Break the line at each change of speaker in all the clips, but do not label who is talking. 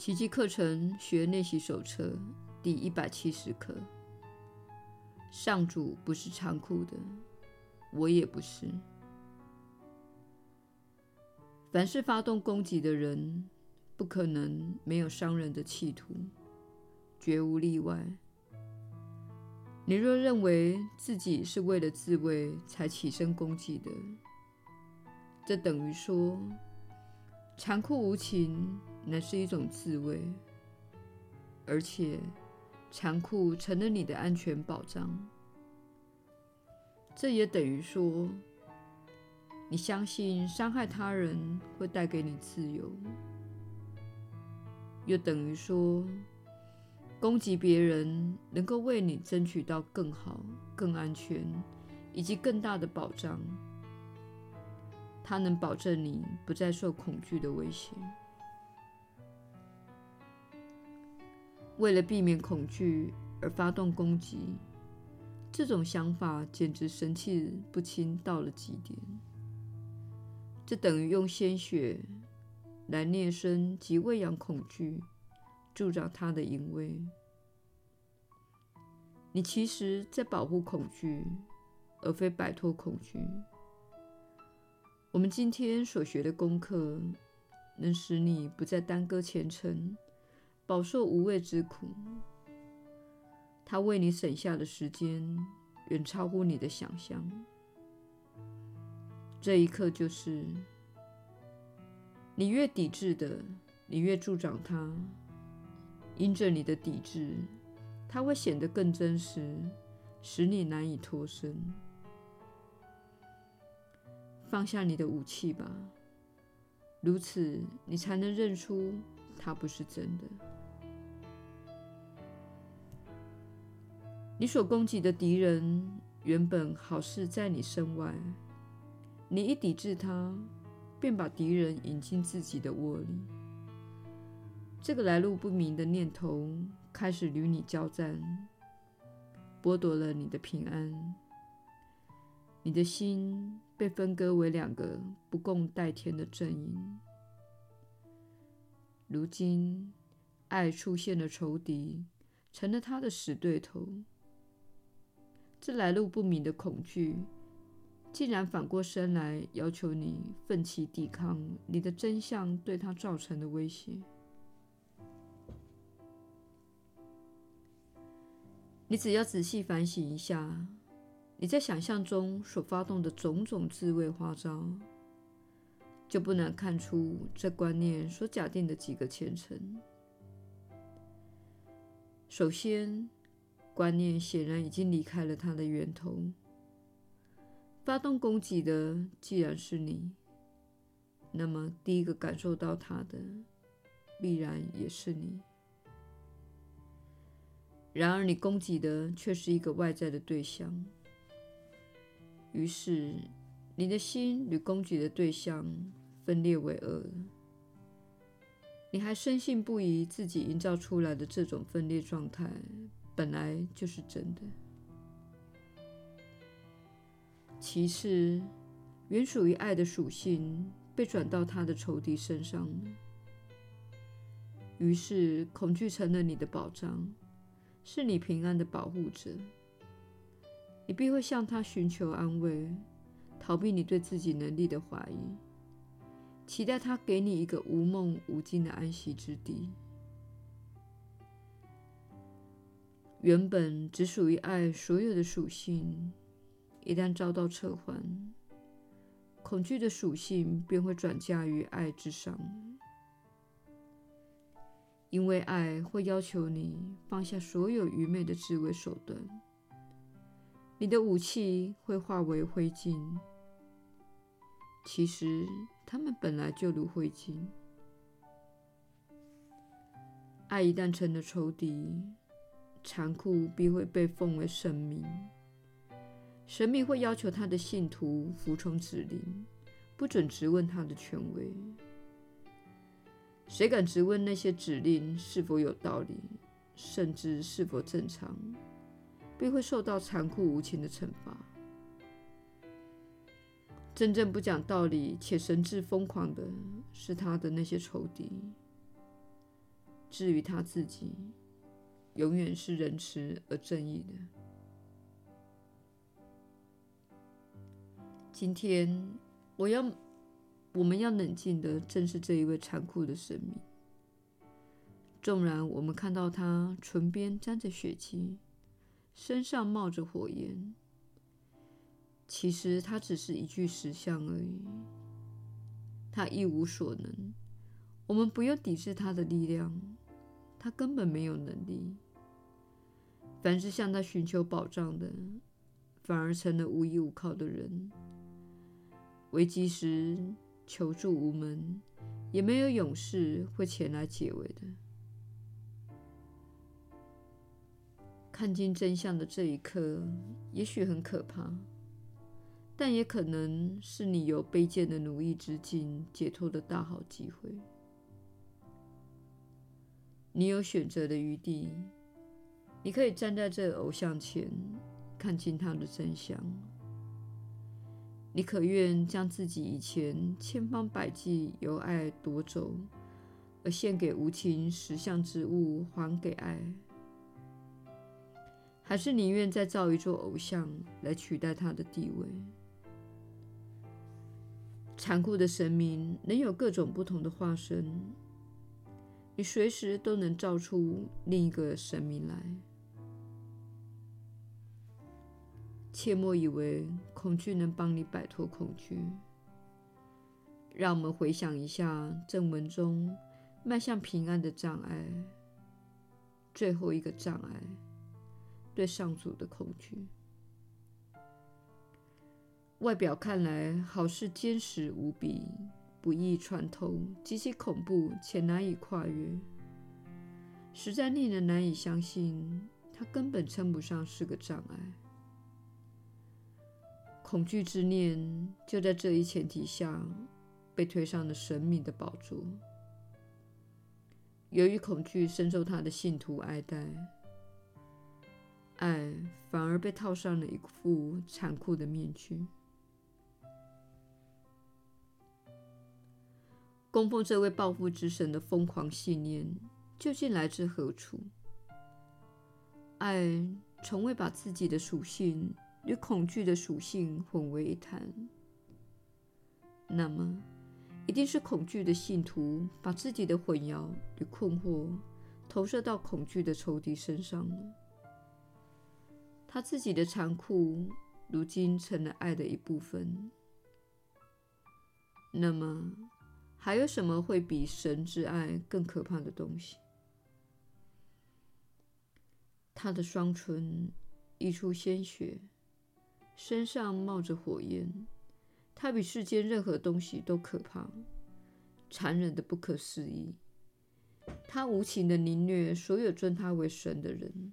奇迹课程学练习手册第一百七十课。上主不是残酷的，我也不是。凡是发动攻击的人，不可能没有伤人的企图，绝无例外。你若认为自己是为了自卫才起身攻击的，这等于说，残酷无情乃是一种自卫，而且残酷成了你的安全保障。这也等于说，你相信伤害他人会带给你自由。又等于说，攻击别人能够为你争取到更好、更安全以及更大的保障。它能保证你不再受恐惧的威胁。为了避免恐惧而发动攻击，这种想法简直神气不清到了极点。这等于用鲜血。来捏生及喂养恐惧，助长它的淫威。你其实在保护恐惧，而非摆脱恐惧。我们今天所学的功课，能使你不再耽搁前程，饱受无谓之苦。它为你省下的时间，远超乎你的想象。这一刻就是。你越抵制的，你越助长它。因着你的抵制，它会显得更真实，使你难以脱身。放下你的武器吧，如此你才能认出它不是真的。你所攻击的敌人原本好似在你身外，你一抵制他。便把敌人引进自己的窝里。这个来路不明的念头开始与你交战，剥夺了你的平安。你的心被分割为两个不共戴天的阵营。如今，爱出现了仇敌，成了他的死对头。这来路不明的恐惧。竟然反过身来要求你奋起抵抗你的真相对他造成的威胁。你只要仔细反省一下，你在想象中所发动的种种自卫花招，就不难看出这观念所假定的几个前程。首先，观念显然已经离开了它的源头。发动攻击的既然是你，那么第一个感受到它的必然也是你。然而，你攻击的却是一个外在的对象，于是你的心与攻击的对象分裂为二。你还深信不疑自己营造出来的这种分裂状态本来就是真的。其次，原属于爱的属性被转到他的仇敌身上了，于是恐惧成了你的保障，是你平安的保护者。你必会向他寻求安慰，逃避你对自己能力的怀疑，期待他给你一个无梦无惊的安息之地。原本只属于爱所有的属性。一旦遭到撤换，恐惧的属性便会转嫁于爱之上，因为爱会要求你放下所有愚昧的自卫手段，你的武器会化为灰烬。其实，它们本来就如灰烬。爱一旦成了仇敌，残酷必会被奉为神明。神明会要求他的信徒服从指令，不准质问他的权威。谁敢质问那些指令是否有道理，甚至是否正常，便会受到残酷无情的惩罚。真正不讲道理且神志疯狂的是他的那些仇敌。至于他自己，永远是仁慈而正义的。今天，我要，我们要冷静的正视这一位残酷的生命。纵然我们看到他唇边沾着血迹，身上冒着火焰，其实他只是一具石像而已。他一无所能，我们不用抵制他的力量，他根本没有能力。凡是向他寻求保障的，反而成了无依无靠的人。危机时求助无门，也没有勇士会前来解围的。看清真相的这一刻，也许很可怕，但也可能是你由卑贱的奴役之境解脱的大好机会。你有选择的余地，你可以站在这偶像前，看清他的真相。你可愿将自己以前千方百计由爱夺走，而献给无情石像之物，还给爱？还是宁愿再造一座偶像来取代他的地位？残酷的神明能有各种不同的化身，你随时都能造出另一个神明来。切莫以为恐惧能帮你摆脱恐惧。让我们回想一下正文中迈向平安的障碍，最后一个障碍。对上主的恐惧，外表看来好似坚实无比，不易穿透，极其恐怖且难以跨越，实在令人难以相信，它根本称不上是个障碍。恐惧之念就在这一前提下被推上了神明的宝座。由于恐惧深受他的信徒爱戴。爱反而被套上了一副残酷的面具。供奉这位报复之神的疯狂信念究竟来自何处？爱从未把自己的属性与恐惧的属性混为一谈。那么，一定是恐惧的信徒把自己的混淆与困惑投射到恐惧的仇敌身上了。他自己的残酷，如今成了爱的一部分。那么，还有什么会比神之爱更可怕的东西？他的双唇溢出鲜血，身上冒着火焰。他比世间任何东西都可怕，残忍的不可思议。他无情的凌虐所有尊他为神的人。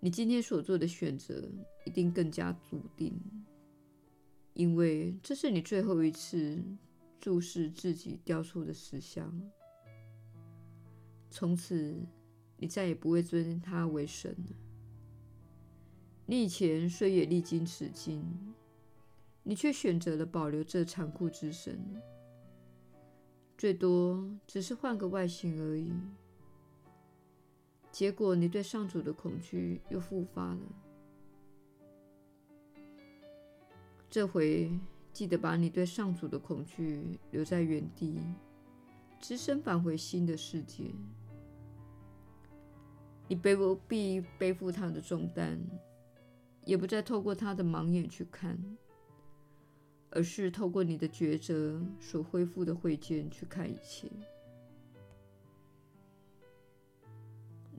你今天所做的选择一定更加笃定，因为这是你最后一次注视自己雕塑的石像。从此，你再也不会尊他为神了。你以前虽也历经此境，你却选择了保留这残酷之神，最多只是换个外形而已。结果，你对上主的恐惧又复发了。这回记得把你对上主的恐惧留在原地，只身返回新的世界。你背不必背负他的重担，也不再透过他的盲眼去看，而是透过你的抉择所恢复的慧见去看一切。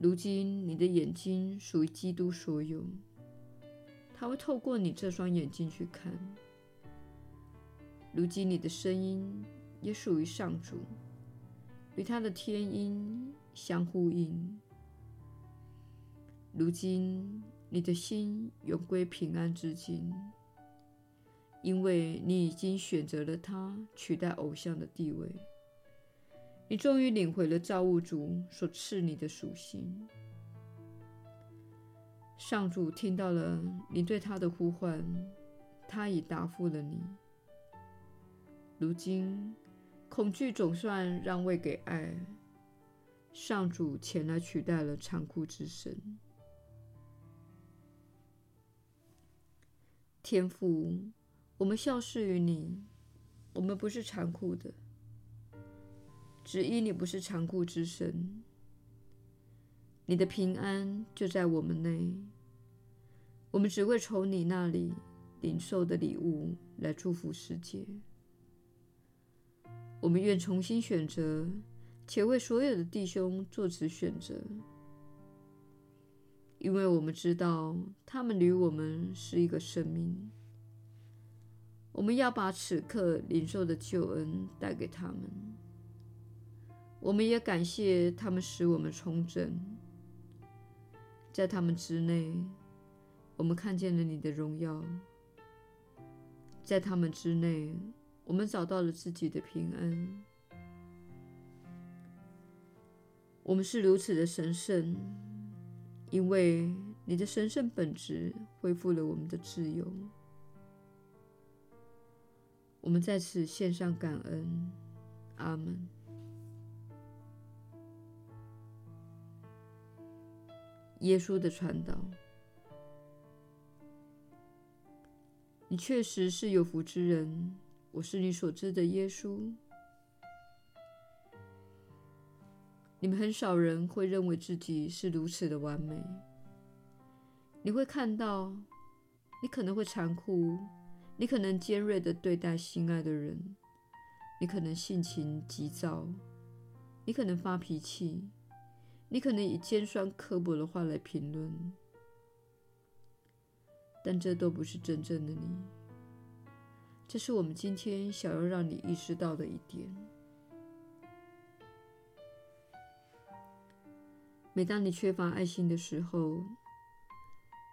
如今，你的眼睛属于基督所有，他会透过你这双眼睛去看。如今，你的声音也属于上主，与他的天音相呼应。如今，你的心永归平安之境，因为你已经选择了他取代偶像的地位。你终于领回了造物主所赐你的属性。上主听到了你对他的呼唤，他已答复了你。如今，恐惧总算让位给爱，上主前来取代了残酷之神。天父，我们效事于你，我们不是残酷的，只因你不是残酷之神。你的平安就在我们内，我们只会从你那里领受的礼物来祝福世界。我们愿重新选择，且为所有的弟兄做此选择，因为我们知道他们与我们是一个生命。我们要把此刻领受的救恩带给他们。我们也感谢他们使我们重整。在他们之内，我们看见了你的荣耀；在他们之内，我们找到了自己的平安。我们是如此的神圣，因为你的神圣本质恢复了我们的自由。我们在此献上感恩，阿门。耶稣的传导，你确实是有福之人。我是你所知的耶稣。你们很少人会认为自己是如此的完美。你会看到，你可能会残酷，你可能尖锐地对待心爱的人，你可能性情急躁，你可能发脾气。你可能以尖酸刻薄的话来评论，但这都不是真正的你。这是我们今天想要让你意识到的一点。每当你缺乏爱心的时候，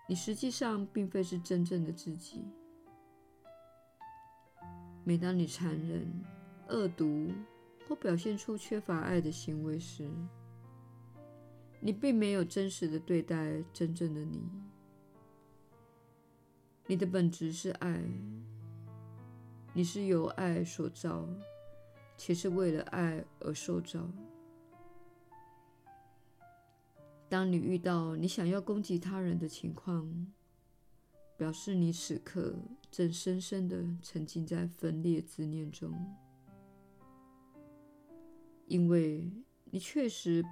你实际上并非是真正的自己。每当你残忍、恶毒或表现出缺乏爱的行为时，你并没有真实的对待真正的你。你的本质是爱，你是由爱所造，且是为了爱而受造。当你遇到你想要攻击他人的情况，表示你此刻正深深的沉浸在分裂之念中，因为你确实。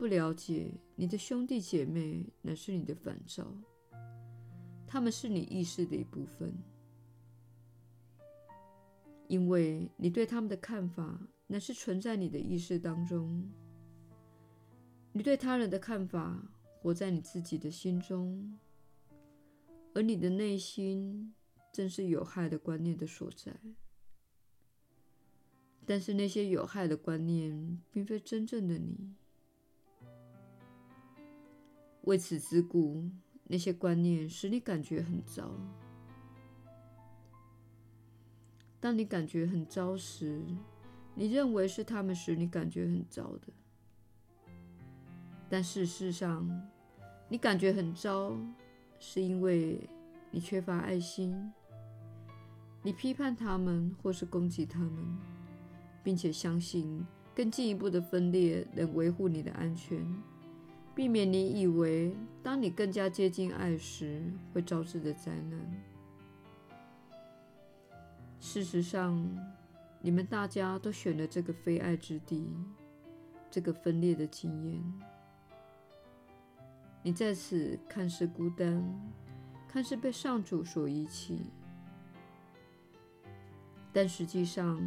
不了解你的兄弟姐妹，乃是你的反照，他们是你意识的一部分，因为你对他们的看法，乃是存在你的意识当中。你对他人的看法，活在你自己的心中，而你的内心正是有害的观念的所在。但是那些有害的观念，并非真正的你。为此之故，那些观念使你感觉很糟。当你感觉很糟时，你认为是他们使你感觉很糟的。但事实上，你感觉很糟，是因为你缺乏爱心。你批判他们，或是攻击他们，并且相信更进一步的分裂能维护你的安全。避免你以为，当你更加接近爱时，会招致的灾难。事实上，你们大家都选了这个非爱之地，这个分裂的经验。你在此看似孤单，看似被上主所遗弃，但实际上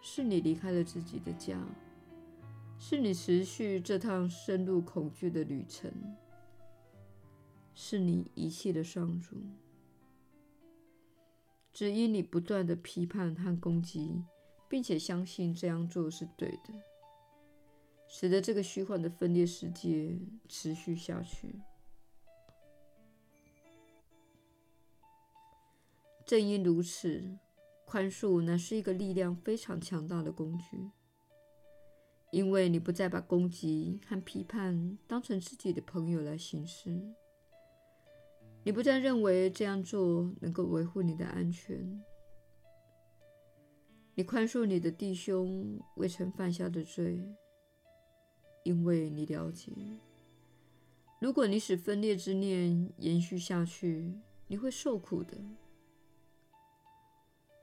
是你离开了自己的家。是你持续这趟深入恐惧的旅程，是你遗弃的上主，只因你不断的批判和攻击，并且相信这样做是对的，使得这个虚幻的分裂世界持续下去。正因如此，宽恕乃是一个力量非常强大的工具。因为你不再把攻击和批判当成自己的朋友来行事，你不再认为这样做能够维护你的安全，你宽恕你的弟兄未曾犯下的罪，因为你了解，如果你使分裂之念延续下去，你会受苦的。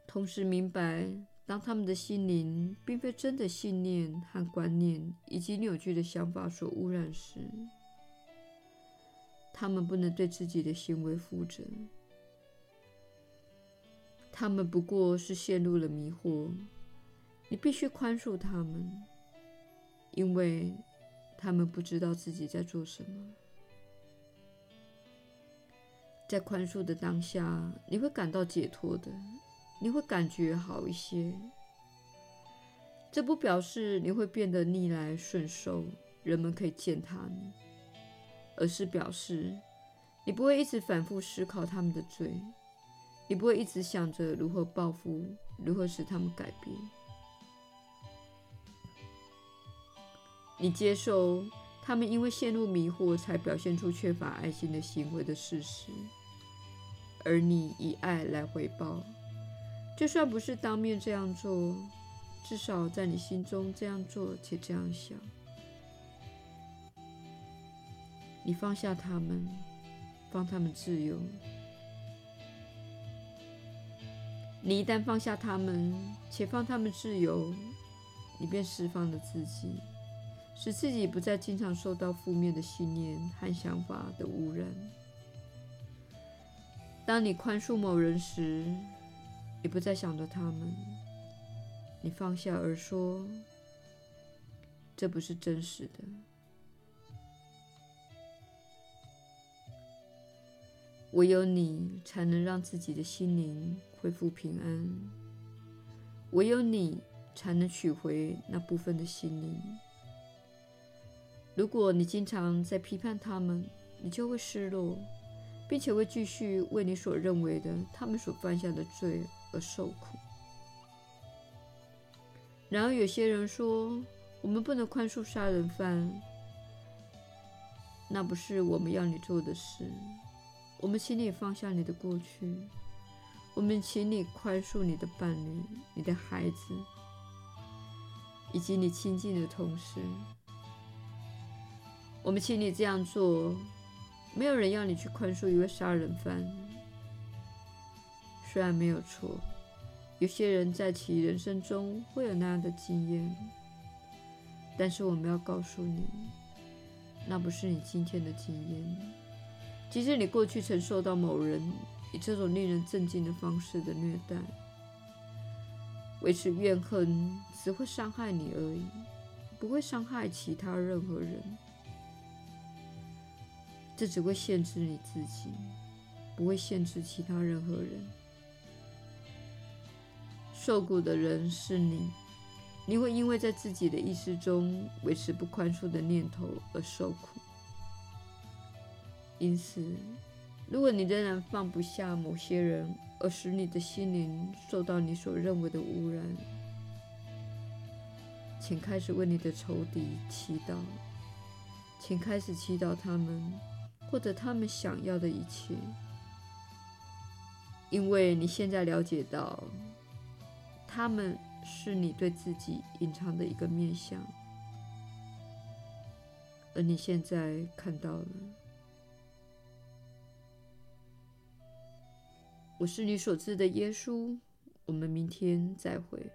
同时明白，当他们的心灵并非真的信念和观念以及扭曲的想法所污染时，他们不能对自己的行为负责。他们不过是陷入了迷惑，你必须宽恕他们，因为他们不知道自己在做什么。在宽恕的当下，你会感到解脱的，你会感觉好一些。这不表示你会变得逆来顺受，人们可以践踏你，而是表示你不会一直反复思考他们的罪。你不会一直想着如何报复，如何使他们改变。你接受他们因为陷入迷惑才表现出缺乏爱心的行为的事实，而你以爱来回报。就算不是当面这样做，至少在你心中这样做且这样想。你放下他们，放他们自由。你一旦放下他们，且放他们自由，你便释放了自己，使自己不再经常受到负面的信念和想法的污染。当你宽恕某人时，你不再想着他们，你放下而说：“这不是真实的。”唯有你才能让自己的心灵恢复平安，唯有你才能取回那部分的心灵。如果你经常在批判他们，你就会失落，并且会继续为你所认为的他们所犯下的罪而受苦。然而，有些人说我们不能宽恕杀人犯，那不是我们要你做的事。我们请你放下你的过去，我们请你宽恕你的伴侣、你的孩子以及你亲近的同事。我们请你这样做。没有人要你去宽恕一位杀人犯。虽然没有错，有些人在其人生中会有那样的经验，但是我们要告诉你，那不是你今天的经验。即使你过去曾受到某人以这种令人震惊的方式的虐待，维持怨恨只会伤害你而已，不会伤害其他任何人。这只会限制你自己，不会限制其他任何人。受苦的人是你，你会因为在自己的意识中维持不宽恕的念头而受苦。因此，如果你仍然放不下某些人，而使你的心灵受到你所认为的污染，请开始为你的仇敌祈祷，请开始祈祷他们获得他们想要的一切，因为你现在了解到，他们是你对自己隐藏的一个面相，而你现在看到了。我是你所知的耶稣，我们明天再会。